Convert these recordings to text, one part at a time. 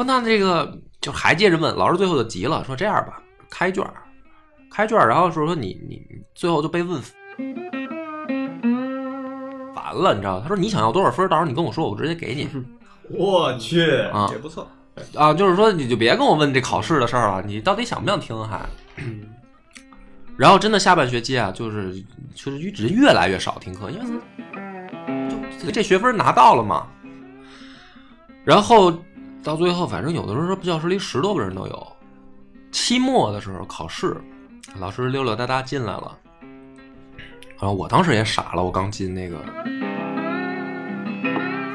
说那这个就还接着问，老师最后就急了，说这样吧，开卷，开卷，然后说说你你你最后就被问烦了，你知道吗？他说你想要多少分，到时候你跟我说，我直接给你我去，啊也不错。啊，就是说你就别跟我问这考试的事儿了，你到底想不想听还？然后真的下半学期啊，就是就是人越来越少听课，因为就这学分拿到了嘛。然后到最后，反正有的时候教室里十多个人都有。期末的时候考试，老师溜溜达达进来了，然后我当时也傻了，我刚进那个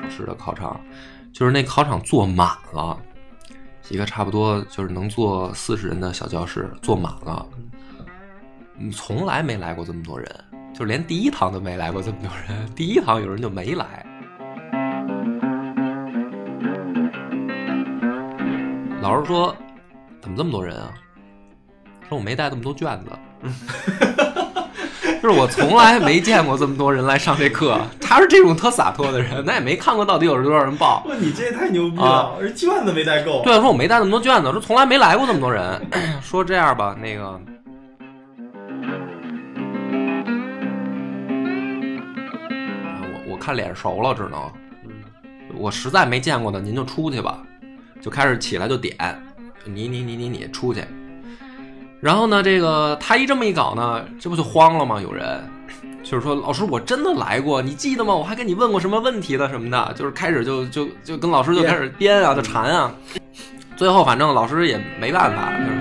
考试的考场，就是那考场坐满了，一个差不多就是能坐四十人的小教室坐满了，从来没来过这么多人，就连第一堂都没来过这么多人，第一堂有人就没来。老师说：“怎么这么多人啊？”说：“我没带这么多卷子。”就是我从来没见过这么多人来上这课。他是这种特洒脱的人，那也没看过到底有多少人报。哇，你这也太牛逼啊了！这卷子没带够。对，说我没带那么多卷子，说从来没来过这么多人。说这样吧，那个，我我看脸熟了，只能，我实在没见过的，您就出去吧。就开始起来就点，你你你你你出去。然后呢，这个他一这么一搞呢，这不就慌了吗？有人就是说，老师，我真的来过，你记得吗？我还跟你问过什么问题的什么的，就是开始就就就跟老师就开始编啊，就缠啊。最后反正老师也没办法，就是